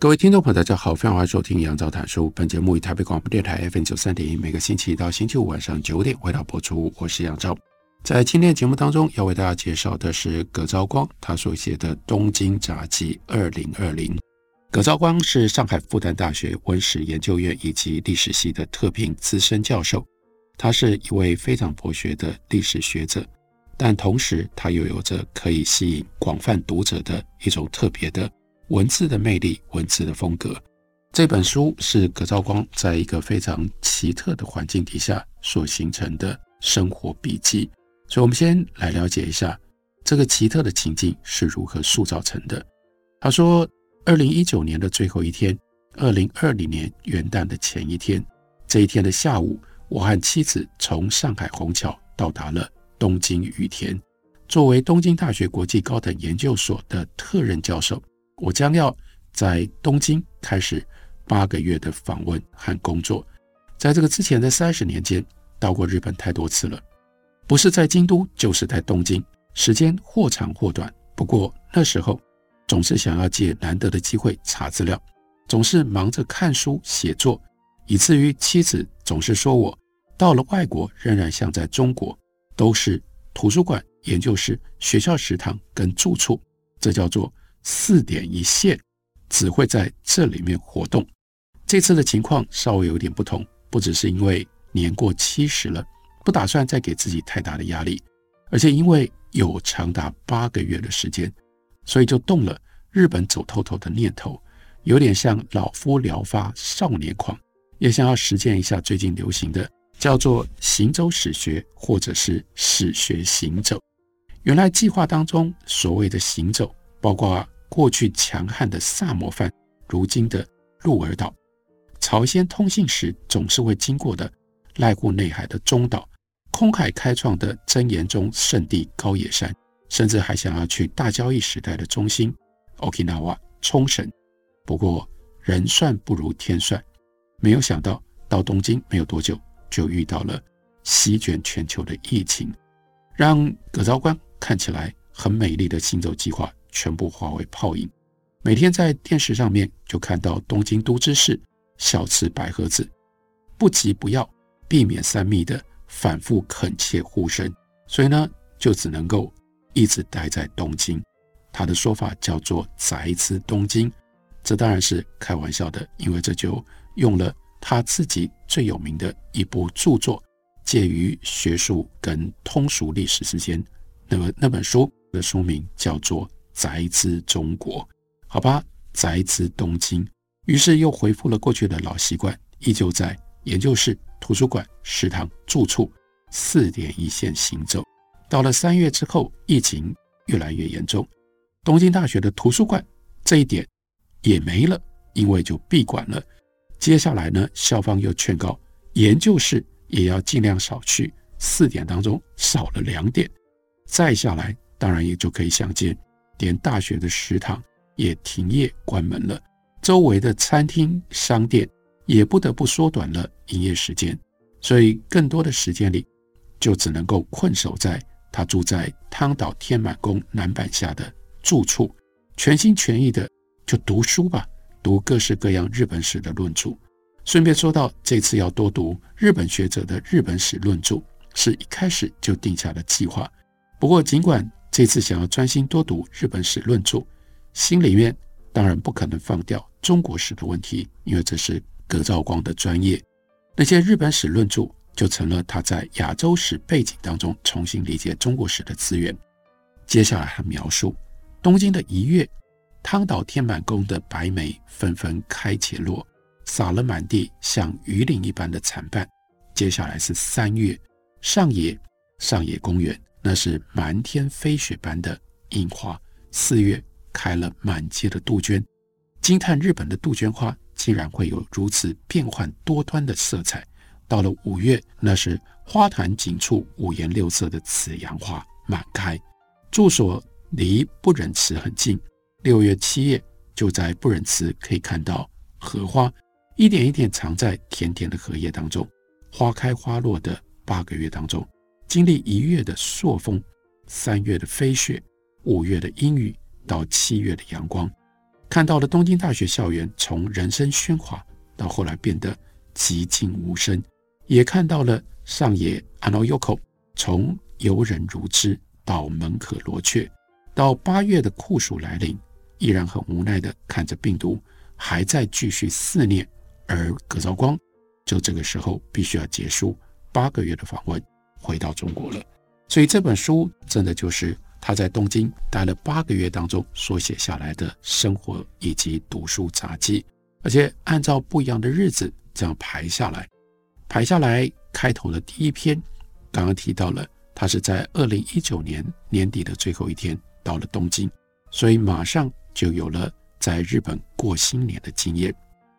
各位听众朋友，大家好，非常欢迎收听杨照谈书。本节目以台北广播电台 FM 九三点一，每个星期一到星期五晚上九点为大家播出。我是杨照，在今天的节目当中，要为大家介绍的是葛昭光他所写的《东京札记二零二零》。葛昭光是上海复旦大学文史研究院以及历史系的特聘资深教授，他是一位非常博学的历史学者，但同时他又有着可以吸引广泛读者的一种特别的。文字的魅力，文字的风格。这本书是葛昭光在一个非常奇特的环境底下所形成的生活笔记。所以，我们先来了解一下这个奇特的情境是如何塑造成的。他说，二零一九年的最后一天，二零二零年元旦的前一天，这一天的下午，我和妻子从上海虹桥到达了东京羽田。作为东京大学国际高等研究所的特任教授。我将要在东京开始八个月的访问和工作。在这个之前的三十年间，到过日本太多次了，不是在京都，就是在东京，时间或长或短。不过那时候总是想要借难得的机会查资料，总是忙着看书写作，以至于妻子总是说我到了外国仍然像在中国，都是图书馆、研究室、学校食堂跟住处，这叫做。四点一线，只会在这里面活动。这次的情况稍微有点不同，不只是因为年过七十了，不打算再给自己太大的压力，而且因为有长达八个月的时间，所以就动了日本走透透的念头，有点像老夫聊发少年狂，也想要实践一下最近流行的叫做行走史学，或者是史学行走。原来计划当中所谓的行走。包括过去强悍的萨摩藩，如今的鹿儿岛，朝鲜通信时总是会经过的濑户内海的中岛，空海开创的真言宗圣地高野山，甚至还想要去大交易时代的中心 Okinawa 冲绳。不过人算不如天算，没有想到到东京没有多久，就遇到了席卷全球的疫情，让葛昭光看起来很美丽的行走计划。全部化为泡影。每天在电视上面就看到东京都知事小池百合子不急不要，避免三密的反复恳切呼声，所以呢，就只能够一直待在东京。他的说法叫做“宅之东京”，这当然是开玩笑的，因为这就用了他自己最有名的一部著作，介于学术跟通俗历史之间。那么那本书的书名叫做。宅之中国，好吧，宅之东京，于是又恢复了过去的老习惯，依旧在研究室、图书馆、食堂、住处四点一线行走。到了三月之后，疫情越来越严重，东京大学的图书馆这一点也没了，因为就闭馆了。接下来呢，校方又劝告研究室也要尽量少去，四点当中少了两点。再下来，当然也就可以想见。连大学的食堂也停业关门了，周围的餐厅、商店也不得不缩短了营业时间，所以更多的时间里，就只能够困守在他住在汤岛天满宫南坂下的住处，全心全意的就读书吧，读各式各样日本史的论著。顺便说到，这次要多读日本学者的日本史论著，是一开始就定下的计划。不过尽管这次想要专心多读日本史论著，心里面当然不可能放掉中国史的问题，因为这是葛兆光的专业。那些日本史论著就成了他在亚洲史背景当中重新理解中国史的资源。接下来他描述东京的一月，汤岛天满宫的白梅纷纷开且落，洒了满地，像鱼鳞一般的残瓣。接下来是三月，上野上野公园。那是满天飞雪般的樱花，四月开了满街的杜鹃，惊叹日本的杜鹃花竟然会有如此变幻多端的色彩。到了五月，那是花团锦簇、五颜六色的紫阳花满开。住所离不忍池很近，六月、七月就在不忍池可以看到荷花，一点一点藏在甜甜的荷叶当中。花开花落的八个月当中，经历一月的朔风，三月的飞雪，五月的阴雨，到七月的阳光，看到了东京大学校园从人声喧哗到后来变得寂静无声。也看到了上野 Ano-Yoko 从游人如织到门可罗雀，到八月的酷暑来临，依然很无奈地看着病毒还在继续肆虐，而葛兆光。就这个时候必须要结束八个月的访问，回到中国了。所以这本书真的就是他在东京待了八个月当中所写下来的生活以及读书杂记，而且按照不一样的日子这样排下来。排下来，开头的第一篇，刚刚提到了，他是在二零一九年年底的最后一天到了东京，所以马上就有了在日本过新年的经验。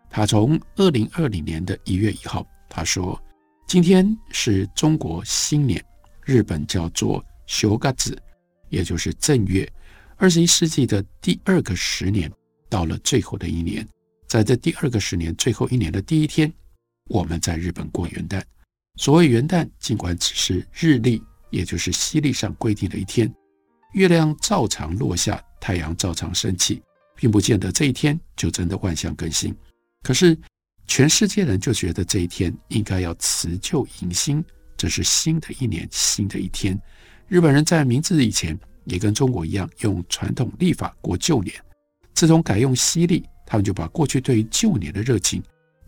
他从二零二零年的一月一号，他说：“今天是中国新年，日本叫做修嘎子，也就是正月。二十一世纪的第二个十年到了最后的一年，在这第二个十年最后一年的第一天。”我们在日本过元旦，所谓元旦，尽管只是日历，也就是西历上规定的一天，月亮照常落下，太阳照常升起，并不见得这一天就真的万象更新。可是全世界人就觉得这一天应该要辞旧迎新，这是新的一年，新的一天。日本人在明治以前也跟中国一样，用传统历法过旧年，自从改用西历，他们就把过去对于旧年的热情。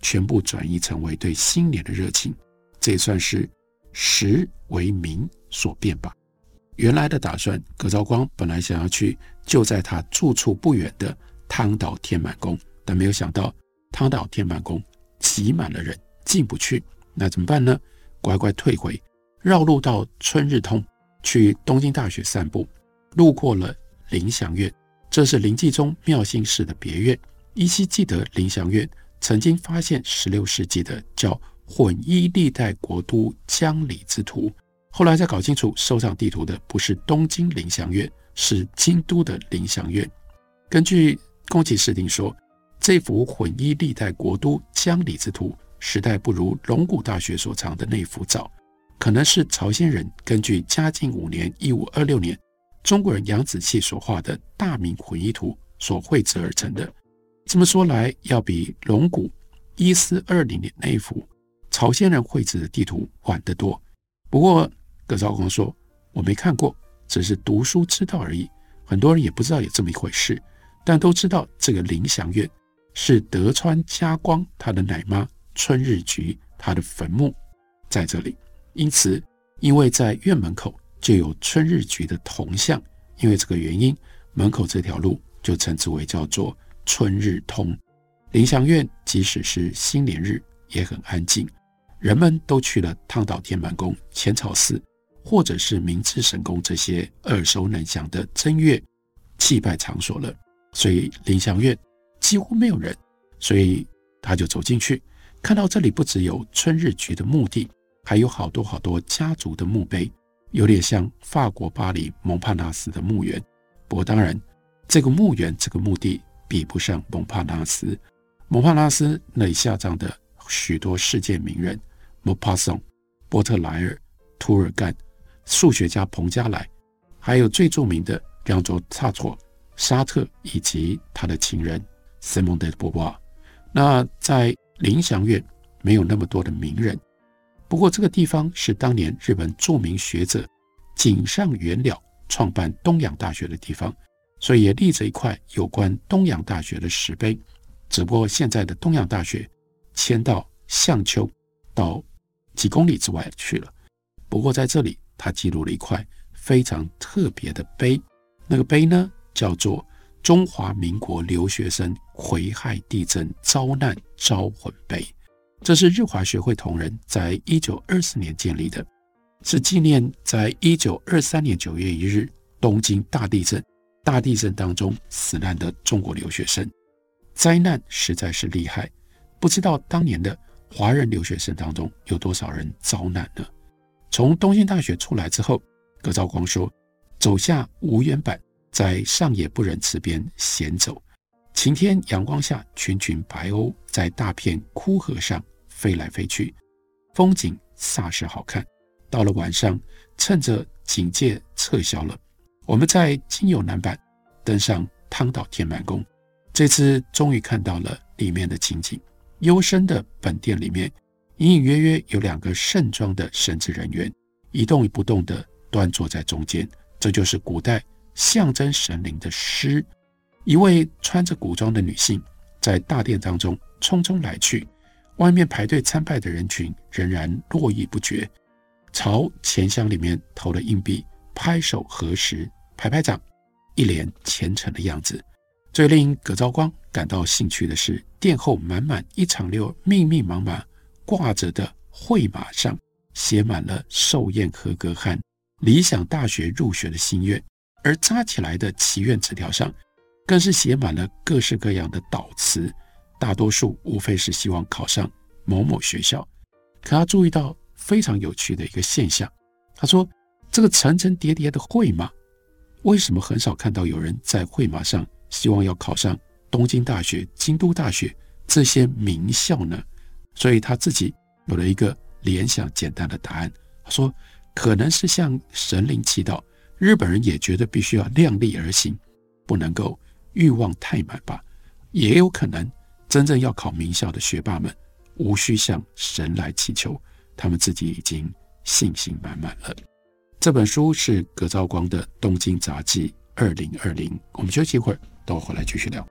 全部转移成为对新年的热情，这也算是时为民所变吧。原来的打算，葛兆光本来想要去就在他住处不远的汤岛天满宫，但没有想到汤岛天满宫挤满了人，进不去。那怎么办呢？乖乖退回，绕路到春日通去东京大学散步，路过了林祥院，这是临济宗妙心寺的别院。依稀记得林祥院。曾经发现十六世纪的叫混一历代国都江里之图，后来才搞清楚收藏地图的不是东京林祥院，是京都的林祥院。根据宫崎市定说，这幅混一历代国都江里之图时代不如龙谷大学所藏的那幅早，可能是朝鲜人根据嘉靖五年（一五二六年）中国人杨子气所画的大明混一图所绘制而成的。这么说来，要比龙谷一四二零年那一幅朝鲜人绘制的地图晚得多。不过葛兆光说，我没看过，只是读书知道而已。很多人也不知道有这么一回事，但都知道这个林祥院是德川家光他的奶妈春日局他的坟墓在这里。因此，因为在院门口就有春日局的铜像，因为这个原因，门口这条路就称之为叫做。春日通，临祥院即使是新年日也很安静，人们都去了汤岛天满宫、浅草寺，或者是明治神宫这些耳熟能详的正月祭拜场所了。所以临祥院几乎没有人，所以他就走进去，看到这里不只有春日局的墓地，还有好多好多家族的墓碑，有点像法国巴黎蒙帕纳斯的墓园。不过当然，这个墓园这个墓地。比不上蒙帕纳斯，蒙帕纳斯那里下葬的许多世界名人，莫帕松、波特莱尔、图尔干、数学家彭加莱，还有最著名的让佐萨托、沙特以及他的情人塞蒙德·波波。那在临祥院没有那么多的名人，不过这个地方是当年日本著名学者井上元了创办东洋大学的地方。所以也立着一块有关东洋大学的石碑，只不过现在的东洋大学迁到相丘，到几公里之外去了。不过在这里，他记录了一块非常特别的碑，那个碑呢叫做“中华民国留学生癸亥地震遭难招魂碑”，这是日华学会同仁在一九二四年建立的，是纪念在一九二三年九月一日东京大地震。大地震当中死难的中国留学生。灾难实在是厉害，不知道当年的华人留学生当中有多少人遭难呢？从东京大学出来之后，葛兆光说：“走下无缘坂，在上野不忍池边闲走，晴天阳光下，群群白鸥在大片枯河上飞来飞去，风景煞是好看。到了晚上，趁着警戒撤销了，我们在金友南坂登上汤岛天满宫，这次终于看到了里面的情景。幽深的本殿里面。”隐隐约约有两个盛装的神职人员，一动也不动地端坐在中间，这就是古代象征神灵的狮。一位穿着古装的女性在大殿当中匆匆来去，外面排队参拜的人群仍然络绎不绝，朝钱箱里面投了硬币，拍手合十，拍拍掌，一脸虔诚的样子。最令葛兆光感到兴趣的是，殿后满满一长溜密密麻麻。挂着的会马上写满了寿宴合格和理想大学入学的心愿，而扎起来的祈愿纸条上更是写满了各式各样的祷词，大多数无非是希望考上某某学校。可他注意到非常有趣的一个现象，他说：“这个层层叠叠的会马，为什么很少看到有人在会马上希望要考上东京大学、京都大学这些名校呢？”所以他自己有了一个联想，简单的答案。他说：“可能是向神灵祈祷，日本人也觉得必须要量力而行，不能够欲望太满吧。也有可能，真正要考名校的学霸们，无需向神来祈求，他们自己已经信心满满了。”这本书是葛兆光的《东京杂记二零二零》。我们休息一会儿，等我回来继续聊。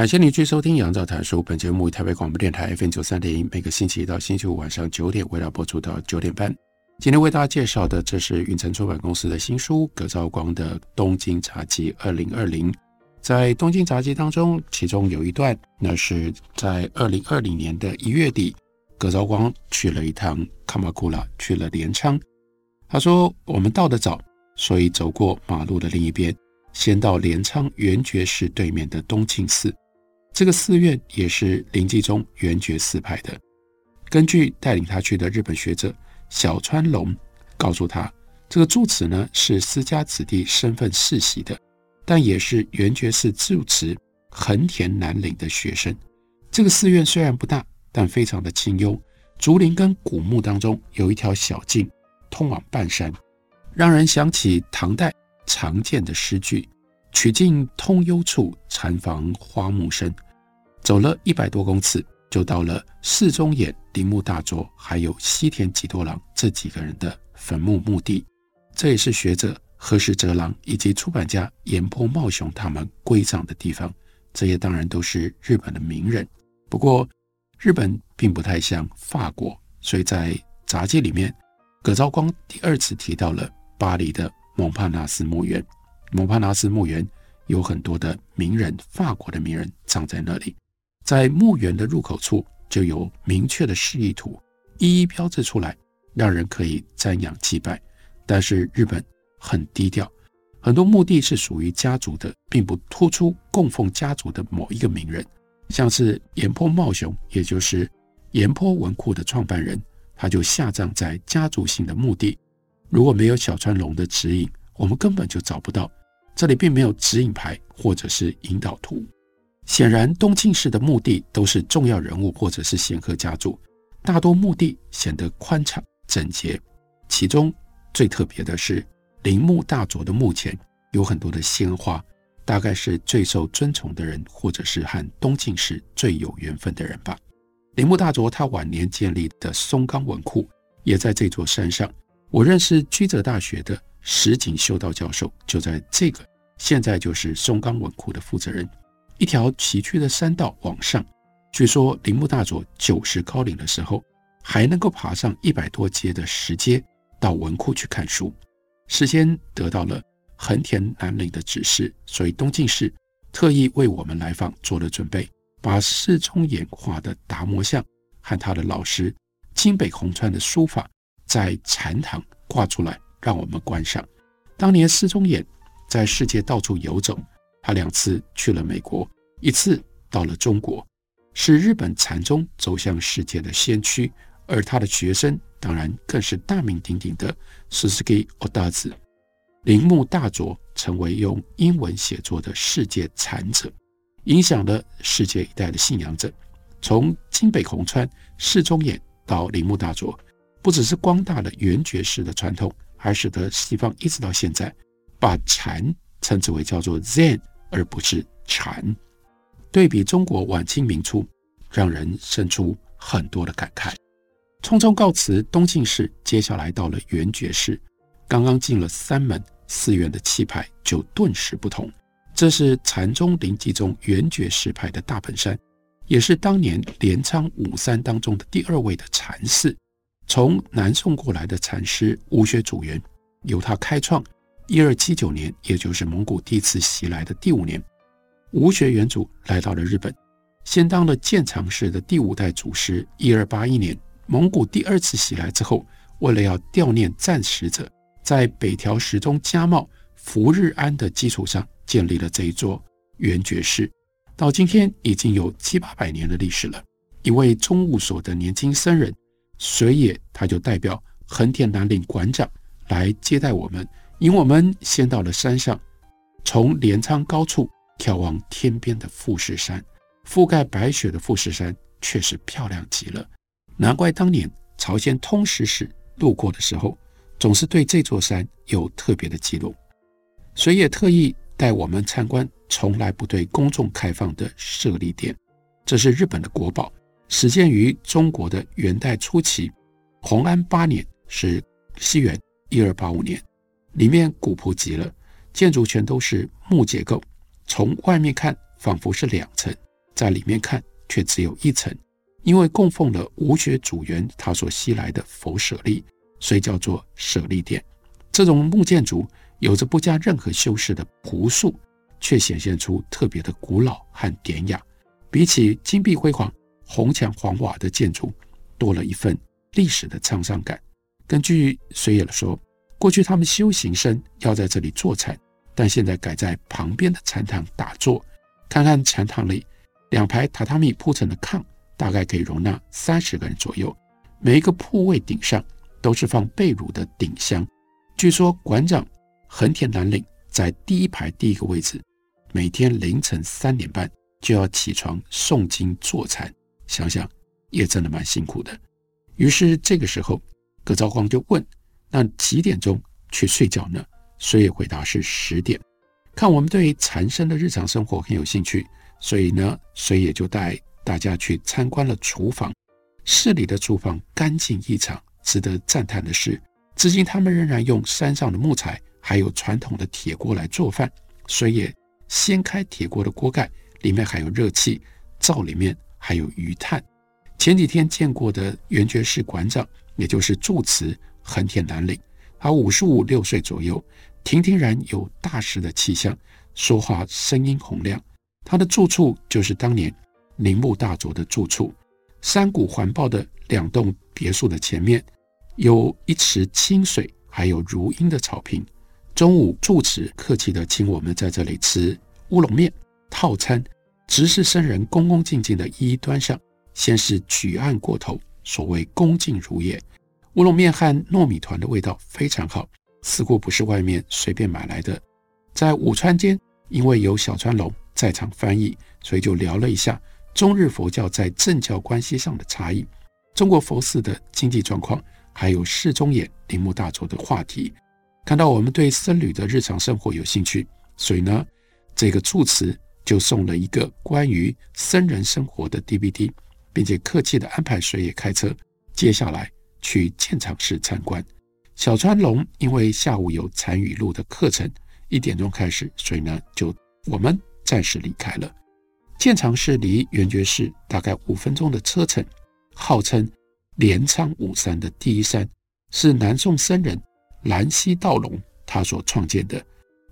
感谢您继续收听《杨照谈书》。本节目台北广播电台 FM 九三点一，每个星期一到星期五晚上九点，为大家播出到九点半。今天为大家介绍的，这是云城出版公司的新书——葛兆光的《东京杂记二零二零》。在《东京杂记》当中，其中有一段，那是在二零二零年的一月底，葛兆光去了一趟卡马库拉，去了镰仓。他说：“我们到得早，所以走过马路的另一边，先到镰仓圆觉寺对面的东庆寺。”这个寺院也是临济宗圆觉寺派的。根据带领他去的日本学者小川龙告诉他，这个住持呢是私家子弟身份世袭的，但也是圆觉寺住持横田南岭的学生。这个寺院虽然不大，但非常的清幽，竹林跟古木当中有一条小径通往半山，让人想起唐代常见的诗句。曲径通幽处，禅房花木深。走了一百多公尺，就到了寺中岩、铃木大作，还有西田几多郎这几个人的坟墓墓地。这也是学者河石哲郎以及出版家岩坡茂雄他们归葬的地方。这些当然都是日本的名人。不过，日本并不太像法国，所以在杂记里面，葛兆光第二次提到了巴黎的蒙帕纳斯墓园。蒙帕纳斯墓园有很多的名人，法国的名人葬在那里。在墓园的入口处就有明确的示意图，一一标志出来，让人可以瞻仰祭拜。但是日本很低调，很多墓地是属于家族的，并不突出供奉家族的某一个名人。像是岩坡茂雄，也就是岩坡文库的创办人，他就下葬在家族性的墓地。如果没有小川龙的指引，我们根本就找不到。这里并没有指引牌或者是引导图。显然，东庆市的墓地都是重要人物或者是显赫家族，大多墓地显得宽敞整洁。其中最特别的是铃木大佐的墓前有很多的鲜花，大概是最受尊崇的人，或者是和东晋氏最有缘分的人吧。铃木大佐他晚年建立的松冈文库也在这座山上。我认识駒泽大学的石井修道教授，就在这个现在就是松冈文库的负责人。一条崎岖的山道往上，据说铃木大佐九十高龄的时候，还能够爬上一百多阶的石阶到文库去看书。事先得到了横田南岭的指示，所以东进士特意为我们来访做了准备，把寺中眼画的达摩像和他的老师津北宏川的书法。在禅堂挂出来，让我们观赏。当年寺中眼在世界到处游走，他两次去了美国，一次到了中国，是日本禅宗走向世界的先驱。而他的学生当然更是大名鼎鼎的 Suzuki o d a z。铃木大佐成为用英文写作的世界禅者，影响了世界一代的信仰者。从京北宏川、寺中演到铃木大佐。不只是光大的圆觉式的传统，还使得西方一直到现在把禅称之为叫做 Zen，而不是禅。对比中国晚清明初，让人生出很多的感慨。匆匆告辞东进氏，接下来到了圆觉寺，刚刚进了三门寺院的气派就顿时不同。这是禅宗临济宗圆觉式派的大本山，也是当年镰仓五山当中的第二位的禅寺。从南宋过来的禅师吴学祖元，由他开创。一二七九年，也就是蒙古第一次袭来的第五年，吴学元祖来到了日本，先当了建长氏的第五代祖师。一二八一年，蒙古第二次袭来之后，为了要悼念战死者，在北条时宗加茂福日安的基础上，建立了这一座圆觉寺。到今天已经有七八百年的历史了。一位中务所的年轻僧人。水野他就代表横田南岭馆长来接待我们，引我们先到了山上，从镰仓高处眺望天边的富士山，覆盖白雪的富士山确实漂亮极了。难怪当年朝鲜通使使路过的时候，总是对这座山有特别的记录。水野特意带我们参观从来不对公众开放的舍利殿，这是日本的国宝。始建于中国的元代初期，弘安八年是西元一二八五年，里面古朴极了，建筑全都是木结构，从外面看仿佛是两层，在里面看却只有一层，因为供奉了吴学祖元他所吸来的佛舍利，所以叫做舍利殿。这种木建筑有着不加任何修饰的朴素，却显现出特别的古老和典雅，比起金碧辉煌。红墙黄瓦的建筑多了一份历史的沧桑感。根据水野说，过去他们修行僧要在这里坐禅，但现在改在旁边的禅堂打坐。看看禅堂里两排榻榻米铺成的炕，大概可以容纳三十个人左右。每一个铺位顶上都是放被褥的顶箱。据说馆长横田南岭在第一排第一个位置，每天凌晨三点半就要起床诵经坐禅。想想也真的蛮辛苦的。于是这个时候，葛兆光就问：“那几点钟去睡觉呢？”水野回答是十点。看我们对禅生的日常生活很有兴趣，所以呢，水也就带大家去参观了厨房。市里的厨房干净异常。值得赞叹的是，至今他们仍然用山上的木材，还有传统的铁锅来做饭。水也掀开铁锅的锅盖，里面还有热气，灶里面。还有余炭。前几天见过的圆觉寺馆长，也就是住持横田南岭，他五十五六岁左右，亭亭然有大师的气象，说话声音洪亮。他的住处就是当年铃木大佐的住处。山谷环抱的两栋别墅的前面，有一池清水，还有如茵的草坪。中午，住持客气地请我们在这里吃乌龙面套餐。执事僧人恭恭敬敬地一一端上，先是举案过头，所谓恭敬如也。乌龙面和糯米团的味道非常好，似乎不是外面随便买来的。在午餐间，因为有小川龙在场翻译，所以就聊了一下中日佛教在政教关系上的差异，中国佛寺的经济状况，还有世宗眼铃木大佐的话题。看到我们对僧侣的日常生活有兴趣，所以呢，这个住持就送了一个关于僧人生活的 DVD，并且客气地安排水野开车，接下来去建长寺参观。小川龙因为下午有禅语录的课程，一点钟开始，所以呢，就我们暂时离开了。建长寺离圆觉寺大概五分钟的车程，号称镰仓五山的第一山，是南宋僧人兰溪道隆他所创建的，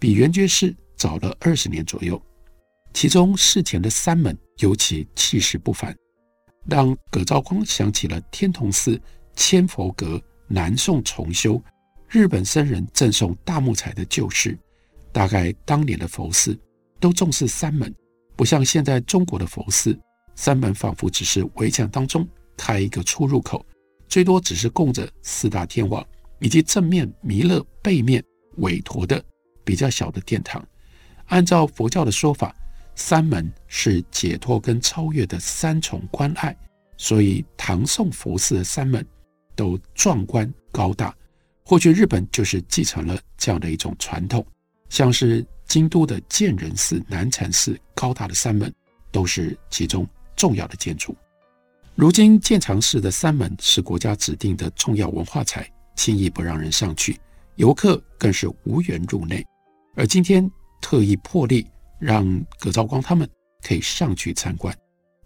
比圆觉寺早了二十年左右。其中寺前的山门尤其气势不凡，让葛兆光想起了天童寺千佛阁。南宋重修，日本僧人赠送大木材的旧事。大概当年的佛寺都重视山门，不像现在中国的佛寺，山门仿佛只是围墙当中开一个出入口，最多只是供着四大天王以及正面弥勒、背面韦驮的比较小的殿堂。按照佛教的说法，三门是解脱跟超越的三重关隘，所以唐宋佛寺的三门。都壮观高大，或许日本就是继承了这样的一种传统，像是京都的建仁寺、南禅寺高大的三门，都是其中重要的建筑。如今建长寺的三门是国家指定的重要文化财，轻易不让人上去，游客更是无缘入内。而今天特意破例让葛兆光他们可以上去参观，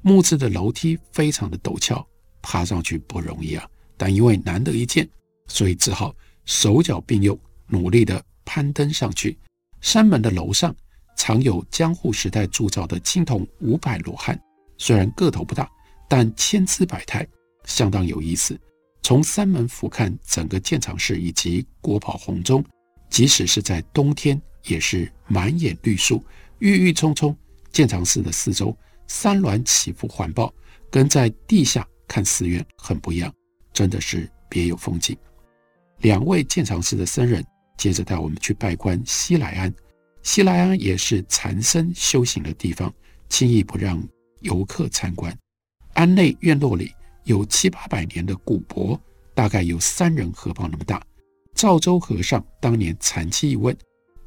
木质的楼梯非常的陡峭，爬上去不容易啊。但因为难得一见，所以只好手脚并用，努力地攀登上去。山门的楼上藏有江户时代铸造的青铜五百罗汉，虽然个头不大，但千姿百态，相当有意思。从山门俯瞰整个建长寺以及国宝红钟，即使是在冬天，也是满眼绿树，郁郁葱葱。建长寺的四周山峦起伏环抱，跟在地下看寺院很不一样。真的是别有风景。两位建长寺的僧人接着带我们去拜观西来庵。西来庵也是禅僧修行的地方，轻易不让游客参观。庵内院落里有七八百年的古柏，大概有三人合抱那么大。赵州和尚当年禅期一问：“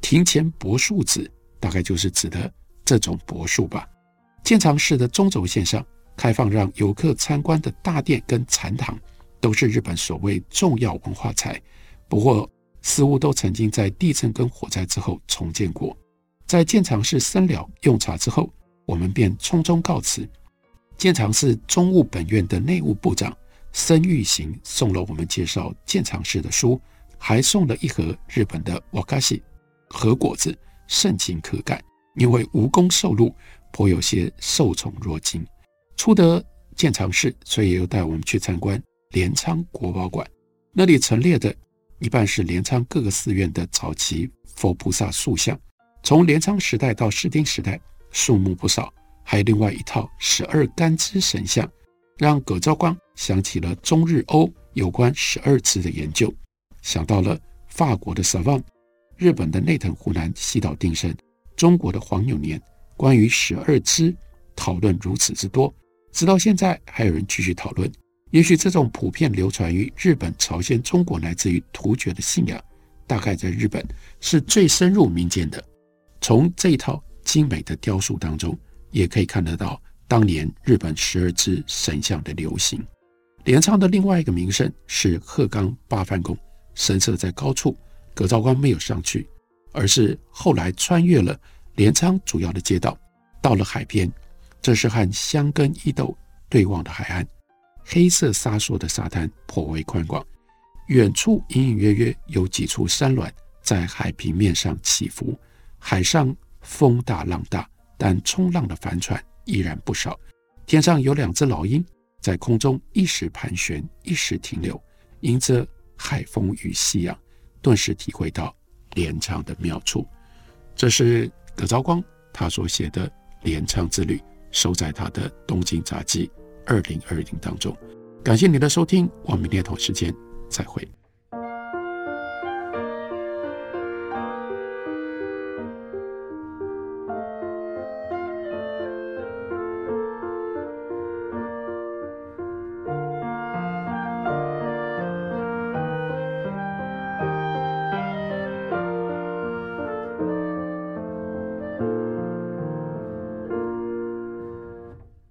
庭前柏树子，大概就是指的这种柏树吧？”建长寺的中轴线上开放让游客参观的大殿跟禅堂。都是日本所谓重要文化财，不过似乎都曾经在地震跟火灾之后重建过。在建长寺僧了用茶之后，我们便匆匆告辞。建长寺中务本院的内务部长森玉行送了我们介绍建长寺的书，还送了一盒日本的瓦卡西和果子，盛情可感。因为无功受禄，颇有些受宠若惊。初得建长寺，所以又带我们去参观。镰仓国宝馆，那里陈列的一半是镰仓各个寺院的早期佛菩萨塑像，从镰仓时代到室町时代，数目不少。还有另外一套十二干支神像，让葛兆光想起了中日欧有关十二支的研究，想到了法国的萨旺，日本的内藤湖南西岛定生，中国的黄永年，关于十二支讨论如此之多，直到现在还有人继续讨论。也许这种普遍流传于日本、朝鲜、中国乃至于突厥的信仰，大概在日本是最深入民间的。从这一套精美的雕塑当中，也可以看得到当年日本十二支神像的流行。镰仓的另外一个名胜是鹤冈八幡宫，神社在高处，葛兆光没有上去，而是后来穿越了镰仓主要的街道，到了海边，这是和箱根伊豆对望的海岸。黑色沙礫的沙滩颇为宽广，远处隐隐约约有几处山峦在海平面上起伏。海上风大浪大，但冲浪的帆船依然不少。天上有两只老鹰在空中一时盘旋，一时停留，迎着海风与夕阳，顿时体会到连唱的妙处。这是葛昭光他所写的连唱之旅，收在他的《东京杂记》。二零二零当中，感谢您的收听，我们明天同时间再会。